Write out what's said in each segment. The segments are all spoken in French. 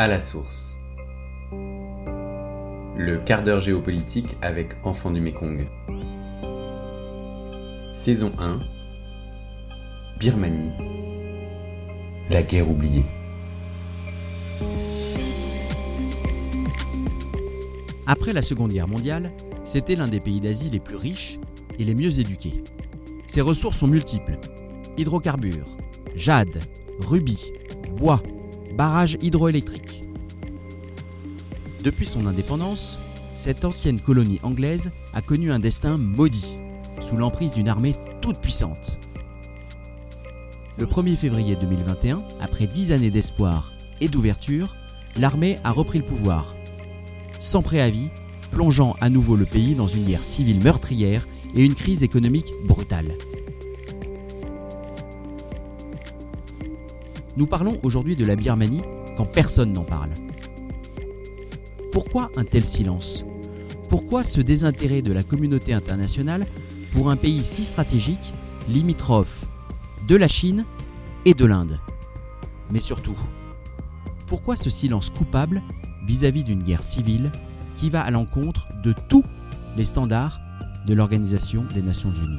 À la source. Le quart d'heure géopolitique avec Enfants du Mékong. Saison 1. Birmanie. La guerre oubliée. Après la Seconde Guerre mondiale, c'était l'un des pays d'Asie les plus riches et les mieux éduqués. Ses ressources sont multiples. Hydrocarbures, jade, rubis, bois, barrages hydroélectriques. Depuis son indépendance, cette ancienne colonie anglaise a connu un destin maudit, sous l'emprise d'une armée toute puissante. Le 1er février 2021, après dix années d'espoir et d'ouverture, l'armée a repris le pouvoir, sans préavis, plongeant à nouveau le pays dans une guerre civile meurtrière et une crise économique brutale. Nous parlons aujourd'hui de la Birmanie quand personne n'en parle. Pourquoi un tel silence? Pourquoi ce désintérêt de la communauté internationale pour un pays si stratégique, limitrophe de la Chine et de l'Inde? Mais surtout, pourquoi ce silence coupable vis-à-vis d'une guerre civile qui va à l'encontre de tous les standards de l'Organisation des Nations Unies?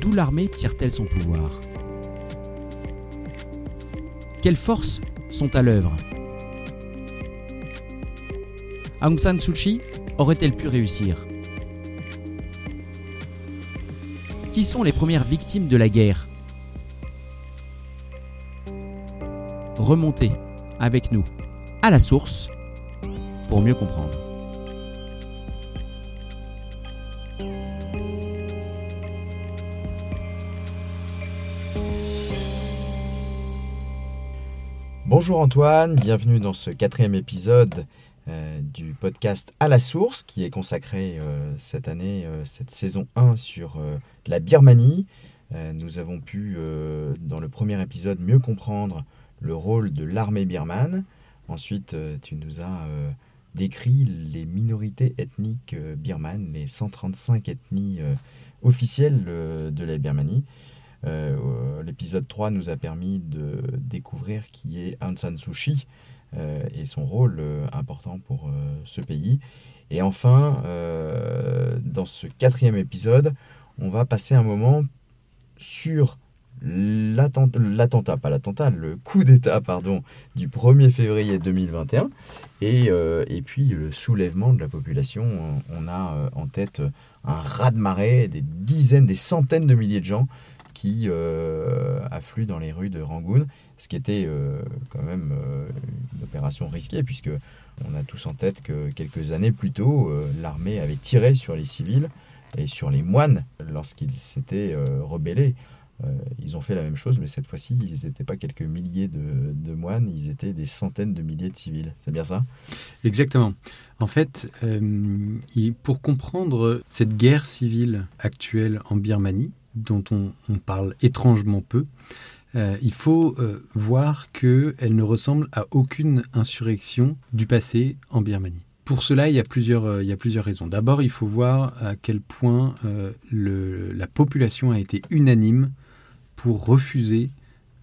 D'où l'armée tire-t-elle son pouvoir? Quelles forces sont à l'œuvre? Aung San Suu Kyi aurait-elle pu réussir? Qui sont les premières victimes de la guerre? Remontez avec nous à la source pour mieux comprendre. Bonjour Antoine, bienvenue dans ce quatrième épisode euh, du podcast À la source qui est consacré euh, cette année, euh, cette saison 1 sur la Birmanie. nous avons pu, dans le premier épisode, mieux comprendre le rôle de l'armée birmane. Ensuite, tu nous as décrit les minorités ethniques birmanes, les 135 ethnies officielles de la Birmanie. Euh, l'épisode 3 nous a permis de découvrir qui est Aung San Suu Kyi euh, et son rôle euh, important pour ce pays. Et enfin, dans ce quatrième épisode, on va passer un moment sur l'attentat, pas l'attentat, le coup d'État, pardon, du 1er février 2021, et, et puis le soulèvement de la population. On a en tête un raz-de-marée, des dizaines, des centaines de milliers de gens qui euh, affluent dans les rues de Rangoon, ce qui était euh, quand même euh, une opération risquée, puisque on a tous en tête que quelques années plus tôt, l'armée avait tiré sur les civils et sur les moines lorsqu'ils s'étaient rebellés. ils ont fait la même chose, mais cette fois-ci, ils n'étaient pas quelques milliers de, de, moines, ils étaient des centaines de milliers de civils. C'est bien ça? Exactement. En fait, pour comprendre cette guerre civile actuelle en Birmanie, dont on, parle étrangement peu, euh, il faut euh, voir qu'elle ne ressemble à aucune insurrection du passé en Birmanie. Pour cela, il y a plusieurs, euh, il y a plusieurs raisons. D'abord, il faut voir à quel point la population a été unanime pour refuser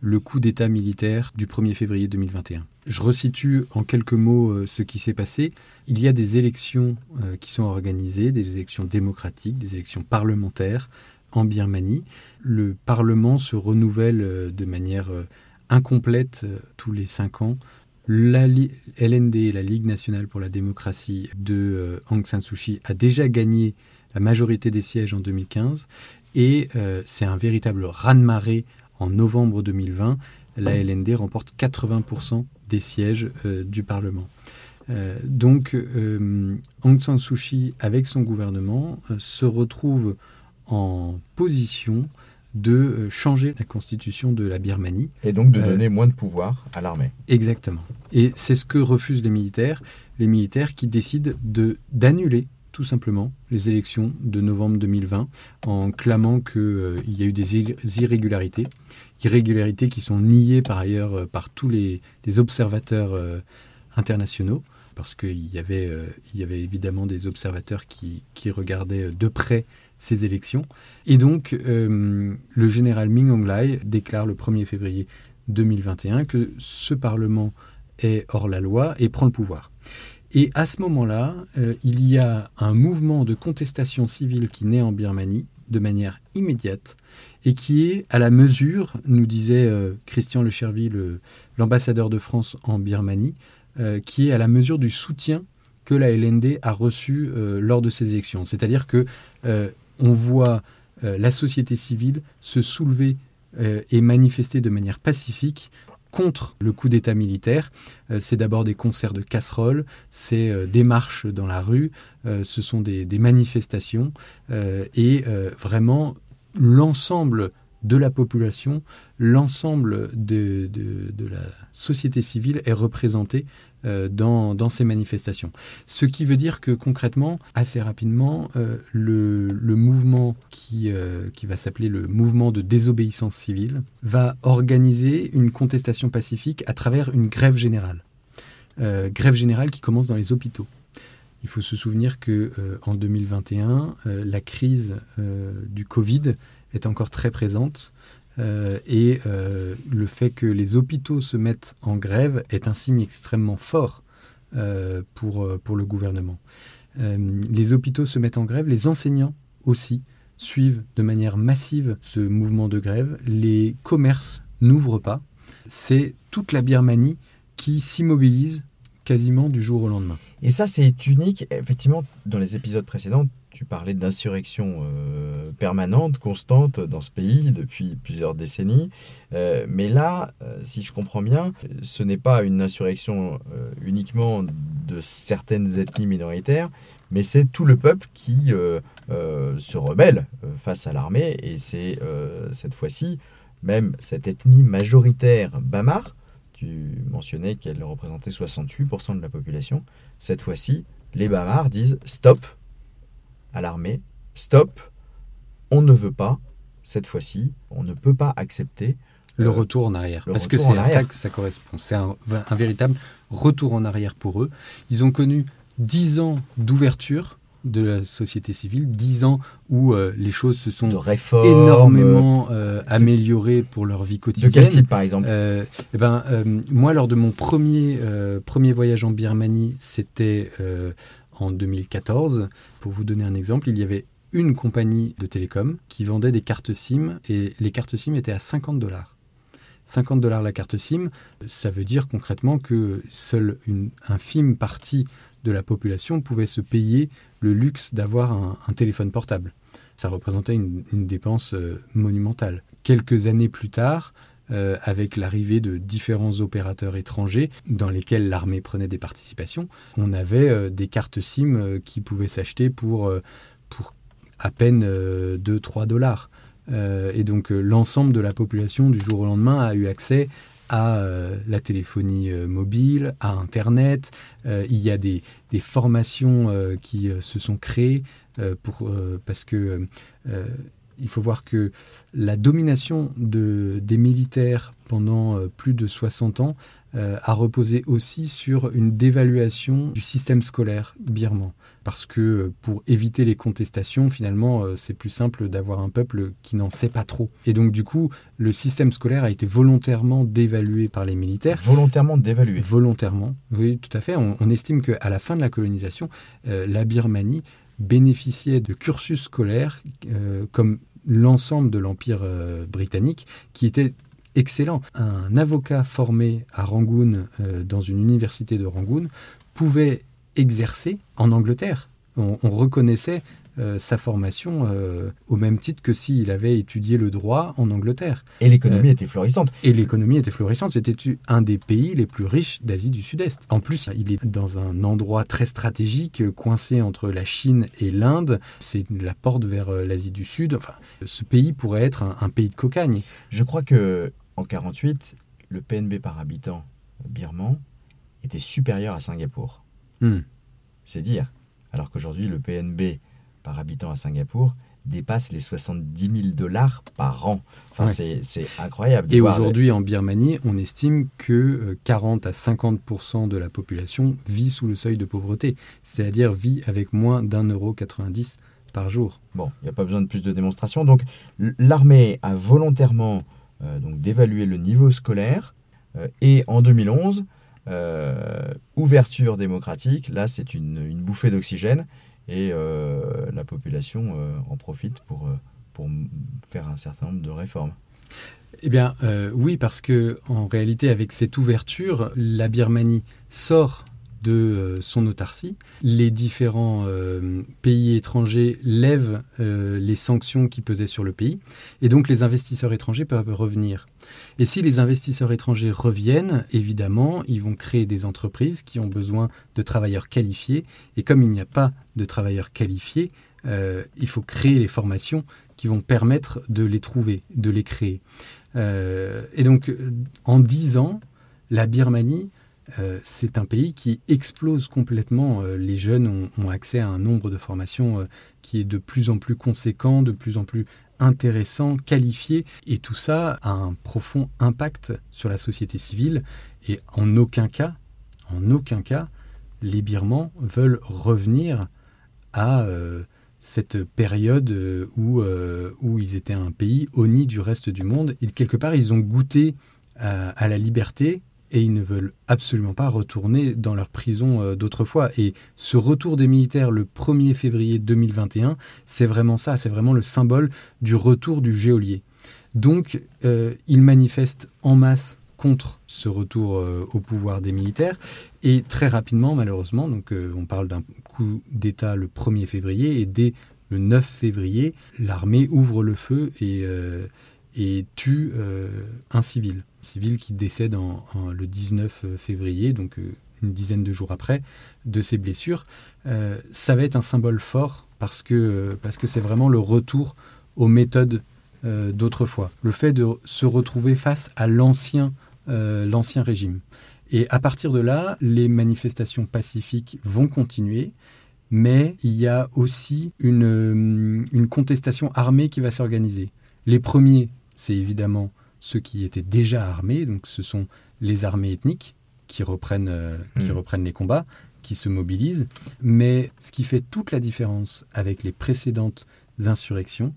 le coup d'État militaire du 1er février 2021. Je resitue en quelques mots ce qui s'est passé. Il y a des élections qui sont organisées, des élections démocratiques, des élections parlementaires, en Birmanie. Le Parlement se renouvelle euh, de manière euh, incomplète euh, tous les cinq ans. La LND, la Ligue nationale pour la démocratie de Aung San Suu Kyi, a déjà gagné la majorité des sièges en 2015 et c'est un véritable raz-de-marée en novembre 2020. La LND remporte 80% des sièges du Parlement. donc Aung San Suu Kyi, avec son gouvernement, se retrouve en position de euh, changer la constitution de la Birmanie. Et donc de euh, donner moins de pouvoir à l'armée. Exactement. Et c'est ce que refusent les militaires, les militaires qui décident de d'annuler tout simplement les élections de novembre 2020 en clamant qu'il euh, y a eu des irrégularités, irrégularités qui sont niées par ailleurs par tous les, les observateurs internationaux parce qu'il y, avait, il y avait évidemment des observateurs qui, qui regardaient de près ces élections. Et donc, euh, le général Ming Honglai déclare le 1er février 2021 que ce Parlement est hors la loi et prend le pouvoir. Et à ce moment-là, euh, il y a un mouvement de contestation civile qui naît en Birmanie de manière immédiate et qui est à la mesure, nous disait euh, Christian Le Chervy, l'ambassadeur de France en Birmanie, euh, qui est à la mesure du soutien que la LND a reçu lors de ces élections. C'est-à-dire que on voit la société civile se soulever et manifester de manière pacifique contre le coup d'État militaire. Euh, c'est d'abord des concerts de casseroles, c'est euh, des marches dans la rue, euh, ce sont des, manifestations et vraiment l'ensemble de la population, l'ensemble de, la société civile est représenté euh, dans, ces manifestations. Ce qui veut dire que concrètement, assez rapidement, euh, le, mouvement qui, euh, qui va s'appeler le mouvement de désobéissance civile va organiser une contestation pacifique à travers une grève générale. grève générale qui commence dans les hôpitaux. Il faut se souvenir que en 2021, la crise du Covid est encore très présente. Euh, et euh, le fait que les hôpitaux se mettent en grève est un signe extrêmement fort euh, pour, pour le gouvernement. les hôpitaux se mettent en grève, les enseignants aussi suivent de manière massive ce mouvement de grève, les commerces n'ouvrent pas, c'est toute la Birmanie qui s'immobilise quasiment du jour au lendemain. Et ça, c'est unique. Effectivement, dans les épisodes précédents, tu parlais d'insurrection euh, permanente, constante dans ce pays depuis plusieurs décennies. Euh, mais là, euh, si je comprends bien, ce n'est pas une insurrection uniquement de certaines ethnies minoritaires, mais c'est tout le peuple qui se rebelle face à l'armée. Et c'est cette fois-ci même cette ethnie majoritaire Bamar, tu mentionnais qu'elle représentait 68% de la population. Cette fois-ci, les Bamars disent stop, à l'armée, stop, on ne veut pas, cette fois-ci, on ne peut pas accepter. Le euh, retour en arrière. parce que c'est à ça que ça correspond. C'est un, véritable retour en arrière pour eux. Ils ont connu dix ans d'ouverture de la société civile, dix ans où euh, les choses se sont énormément euh, améliorées pour leur vie quotidienne. De quel type, par exemple? Eh ben, Moi, lors de mon premier, premier voyage en Birmanie, c'était en 2014. Pour vous donner un exemple, il y avait une compagnie de télécom qui vendait des cartes SIM et les cartes SIM étaient à 50 dollars. 50 dollars la carte SIM, ça veut dire concrètement que seule une infime partie de la population pouvait se payer le luxe d'avoir un, téléphone portable. Ça représentait une, dépense euh, monumentale. Quelques années plus tard, euh, avec l'arrivée de différents opérateurs étrangers dans lesquels l'armée prenait des participations. On avait euh, des cartes SIM euh, qui pouvaient s'acheter pour, à peine 2-3 dollars. et donc l'ensemble de la population du jour au lendemain a eu accès à la téléphonie mobile, à Internet. il y a des, des formations qui se sont créées pour, parce que il faut voir que la domination de, des militaires pendant euh, plus de 60 ans euh, a reposé aussi sur une dévaluation du système scolaire birman. Parce que euh, pour éviter les contestations, finalement, c'est plus simple d'avoir un peuple qui n'en sait pas trop. Et donc, du coup, le système scolaire a été volontairement dévalué par les militaires. Volontairement dévalué Volontairement, oui, tout à fait. On, on estime qu'à la fin de la colonisation, la Birmanie bénéficiait de cursus scolaires comme l'ensemble de l'Empire euh, britannique, qui était excellent. Un avocat formé à Rangoon, euh, dans une université de Rangoon, pouvait exercer en Angleterre. on reconnaissait sa formation euh, au même titre que s'il avait étudié le droit en Angleterre. Et l'économie euh, était florissante. Et l'économie était florissante. C'était un des pays les plus riches d'Asie du Sud-Est. En plus, il est dans un endroit très stratégique, coincé entre la Chine et l'Inde. C'est la porte vers l'Asie du Sud. Enfin, ce pays pourrait être un, pays de cocagne. Je crois que en 48, le PNB par habitant birman était supérieur à Singapour. Hmm. C'est dire. Alors qu'aujourd'hui, le PNB par habitant à Singapour dépasse les 70 000 dollars par an. Enfin, Ouais. c'est- incroyable. Et aujourd'hui, en Birmanie, on estime que euh, 40 à 50% de la population vit sous le seuil de pauvreté, c'est-à-dire vit avec moins d'un euro 90 par jour. Bon, il n'y a pas besoin de plus de démonstrations. Donc, l'armée a volontairement euh, donc d'évaluer le niveau scolaire. euh, et en 2011, euh, ouverture démocratique. Là, c'est une, une bouffée d'oxygène. Et euh, la population euh, en profite pour, euh, pour faire un certain nombre de réformes. Eh bien, oui, parce que en réalité, avec cette ouverture, la Birmanie sort de euh, son autarcie. Les différents euh, pays étrangers lèvent euh, les sanctions qui pesaient sur le pays, et donc les investisseurs étrangers peuvent revenir. Et si les investisseurs étrangers reviennent, évidemment, ils vont créer des entreprises qui ont besoin de travailleurs qualifiés, et comme il n'y a pas de travailleurs qualifiés, il faut créer les formations qui vont permettre de les trouver, de les créer. Et donc, en dix ans, la Birmanie, euh, c'est un pays qui explose complètement. Euh, les jeunes ont, accès à un nombre de formations euh, qui est de plus en plus conséquent, de plus en plus intéressant, qualifié, et tout ça a un profond impact sur la société civile. Et en aucun cas, en aucun cas, les Birmans veulent revenir à cette période où, où ils étaient un pays honni du reste du monde. Et quelque part, ils ont goûté à la liberté et ils ne veulent absolument pas retourner dans leur prison euh, d'autrefois. Et ce retour des militaires le 1er février 2021, c'est vraiment ça, c'est vraiment le symbole du retour du geôlier. Donc, euh, ils manifestent en masse contre ce retour euh, au pouvoir des militaires. Et très rapidement, malheureusement, donc on parle d'un coup d'État le 1er février, et dès le 9 février, l'armée ouvre le feu et, tue un civil. Civil qui décède en, le 19 février, donc euh, une dizaine de jours après, de ses blessures. Euh, ça va être un symbole fort parce que euh, parce c'est vraiment le retour aux méthodes euh, d'autrefois. Le fait de se retrouver face à l'ancien euh, régime. Et à partir de là, les manifestations pacifiques vont continuer, mais il y a aussi une, euh, une contestation armée qui va s'organiser. Les premiers, c'est évidemment ceux qui étaient déjà armés, donc ce sont les armées ethniques qui reprennent, euh, qui Mm. reprennent les combats, qui se mobilisent. Mais ce qui fait toute la différence avec les précédentes insurrections,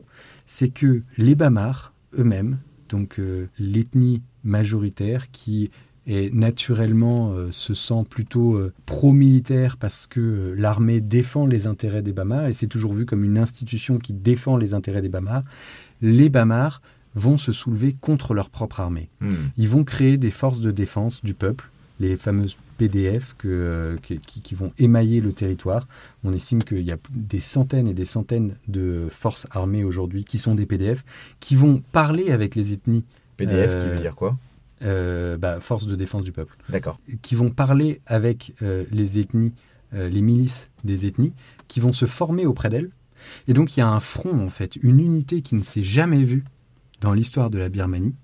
c'est que les Bamars eux-mêmes, donc euh, l'ethnie majoritaire qui est naturellement euh, se sent plutôt euh, pro-militaire parce que euh, l'armée défend les intérêts des Bamars et c'est toujours vu comme une institution qui défend les intérêts des Bamars, les Bamars vont se soulever contre leur propre armée. Hmm. Ils vont créer des forces de défense du peuple, les fameuses PDF que, euh, que- qui, qui vont émailler le territoire. On estime qu'il y a des centaines et des centaines de forces armées aujourd'hui qui sont des PDF, qui vont parler avec les ethnies, PDF qui Euh, veut dire quoi? euh, bah, forces de défense du peuple, D'accord. qui vont parler avec euh, les ethnies, euh, les milices des ethnies, qui vont se former auprès d'elles. Et donc il y a un front, en fait, une unité qui ne s'est jamais vue dans l'histoire de la Birmanie,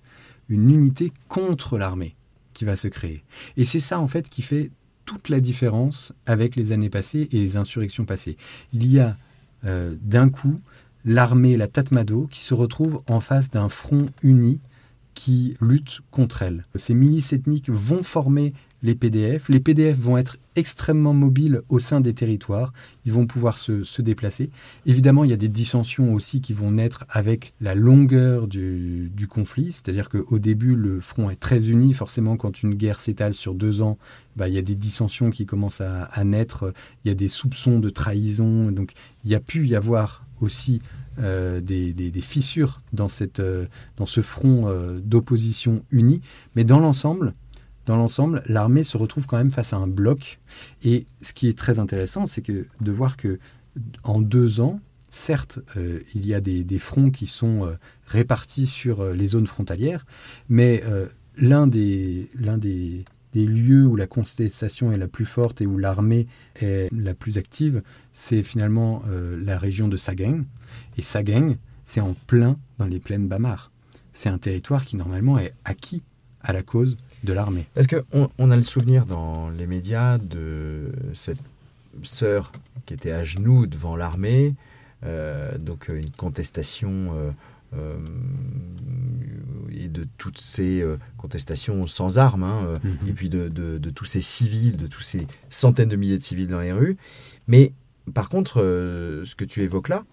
une unité contre l'armée qui va se créer. Et c'est ça, en fait, qui fait toute la différence avec les années passées et les insurrections passées. Il y a euh, d'un coup l'armée, la Tatmadaw, qui se retrouve en face d'un front uni qui lutte contre elle. Ces milices ethniques vont former les PDF. Les PDF vont être extrêmement mobiles au sein des territoires. Ils vont pouvoir se, se déplacer. Évidemment, il y a des dissensions aussi qui vont naître avec la longueur du, conflit. C'est-à-dire qu'au début, le front est très uni. Forcément, quand une guerre s'étale sur deux ans, bah, il y a des dissensions qui commencent à, naître. Il y a des soupçons de trahison. Donc, il y a pu y avoir aussi euh, des, des- fissures dans, cette, euh, dans ce front euh, d'opposition uni. Mais dans l'ensemble, dans l'ensemble, l'armée se retrouve quand même face à un bloc. Et ce qui est très intéressant, c'est que de voir que en deux ans, certes, euh, il y a des, fronts qui sont euh, répartis sur euh, les zones frontalières, mais l'un des, l'un des, des lieux où la contestation est la plus forte et où l'armée est la plus active, c'est finalement la région de Sagaing. Et Sagaing, c'est en plein dans les plaines Bamar. C'est un territoire qui normalement est acquis à la cause de l'armée. Parce qu'on on a le souvenir dans les médias de cette sœur qui était à genoux devant l'armée, donc une contestation et de toutes ces contestations sans armes, hein, Mhm. et puis de, de- de tous ces civils, de tous ces centaines de milliers de civils dans les rues. Mais par contre, euh, ce que tu évoques là,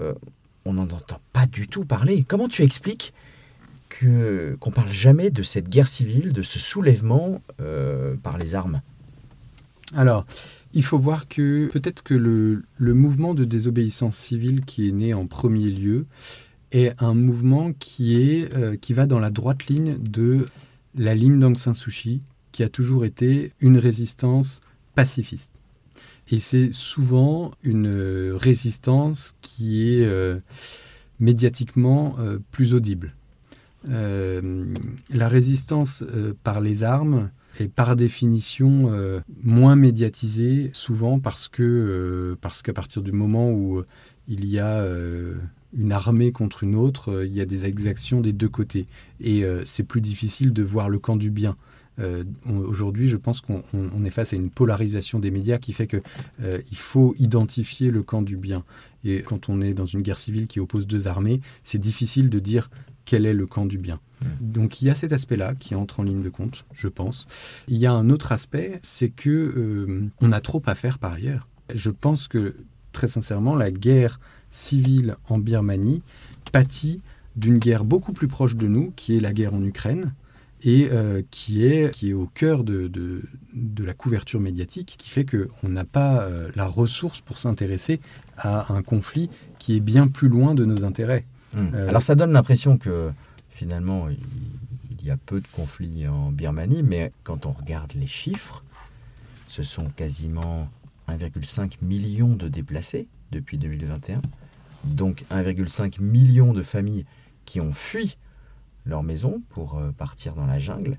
euh, on n'en entend pas du tout parler. Comment tu expliques que qu'on parle jamais de cette guerre civile, de ce soulèvement euh, par les armes Alors, il faut voir que peut-être que le, mouvement de désobéissance civile qui est né en premier lieu est un mouvement qui, est, euh, qui va dans la droite ligne de la ligne d'Aung San Suu Kyi, qui a toujours été une résistance pacifiste. Et c'est souvent une euh, résistance qui est médiatiquement plus audible. Euh, la résistance euh, par les armes est par définition euh, moins médiatisée, souvent parce que parce qu'à partir du moment où il y a une armée contre une autre, il y a des exactions des deux côtés. Et c'est plus difficile de voir le camp du bien. Euh, Aujourd'hui, je pense qu'on on- on est face à une polarisation des médias qui fait que euh, faut identifier le camp du bien. Et quand on est dans une guerre civile qui oppose deux armées, c'est difficile de dire quel est le camp du bien. Donc il y a cet aspect-là qui entre en ligne de compte, je pense. Il y a un autre aspect, c'est que euh, on a trop à faire par ailleurs. Je pense que très sincèrement, la guerre civile en Birmanie pâtit d'une guerre beaucoup plus proche de nous, qui est la guerre en Ukraine, et euh, qui, est, qui est au cœur de, de, de la couverture médiatique, qui fait qu'on n'a pas euh, la ressource pour s'intéresser à un conflit qui est bien plus loin de nos intérêts. Euh, Alors ça donne l'impression que finalement il, il y a peu de conflits en Birmanie, mais quand on regarde les chiffres, ce sont quasiment 1,5 million de déplacés depuis 2021, donc 1,5 million de familles qui ont fui leur maison pour euh, partir dans la jungle.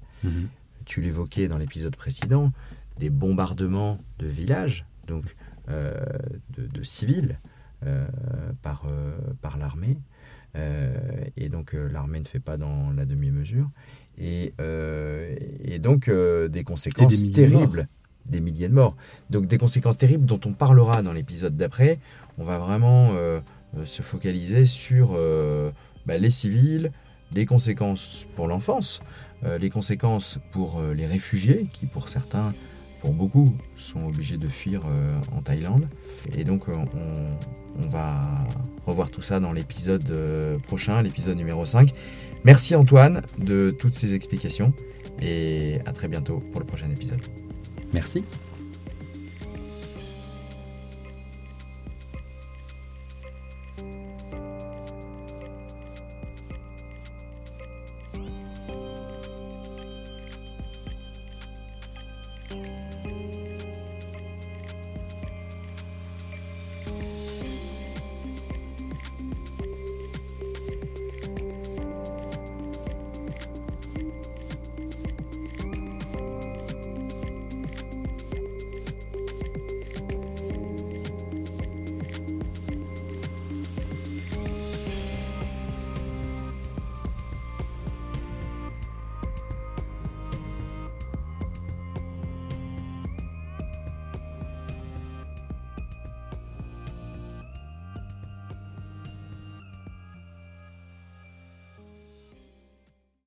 Tu l'évoquais dans l'épisode précédent, des bombardements de villages, donc euh, de, de civils, euh, par, euh, par l'armée. Et donc l'armée ne fait pas dans la demi-mesure. Et, et donc des conséquences des de terribles, des milliers de morts. Donc des conséquences terribles dont on parlera dans l'épisode d'après. On va vraiment se focaliser sur bah, les civils, les conséquences pour l'enfance, euh, les conséquences pour euh, les réfugiés qui pour certains, pour beaucoup, sont obligés de fuir euh, en Thaïlande. Et donc on, va revoir tout ça dans l'épisode prochain, l'épisode numéro 5. Merci Antoine de toutes ces explications et à très bientôt pour le prochain épisode. Merci.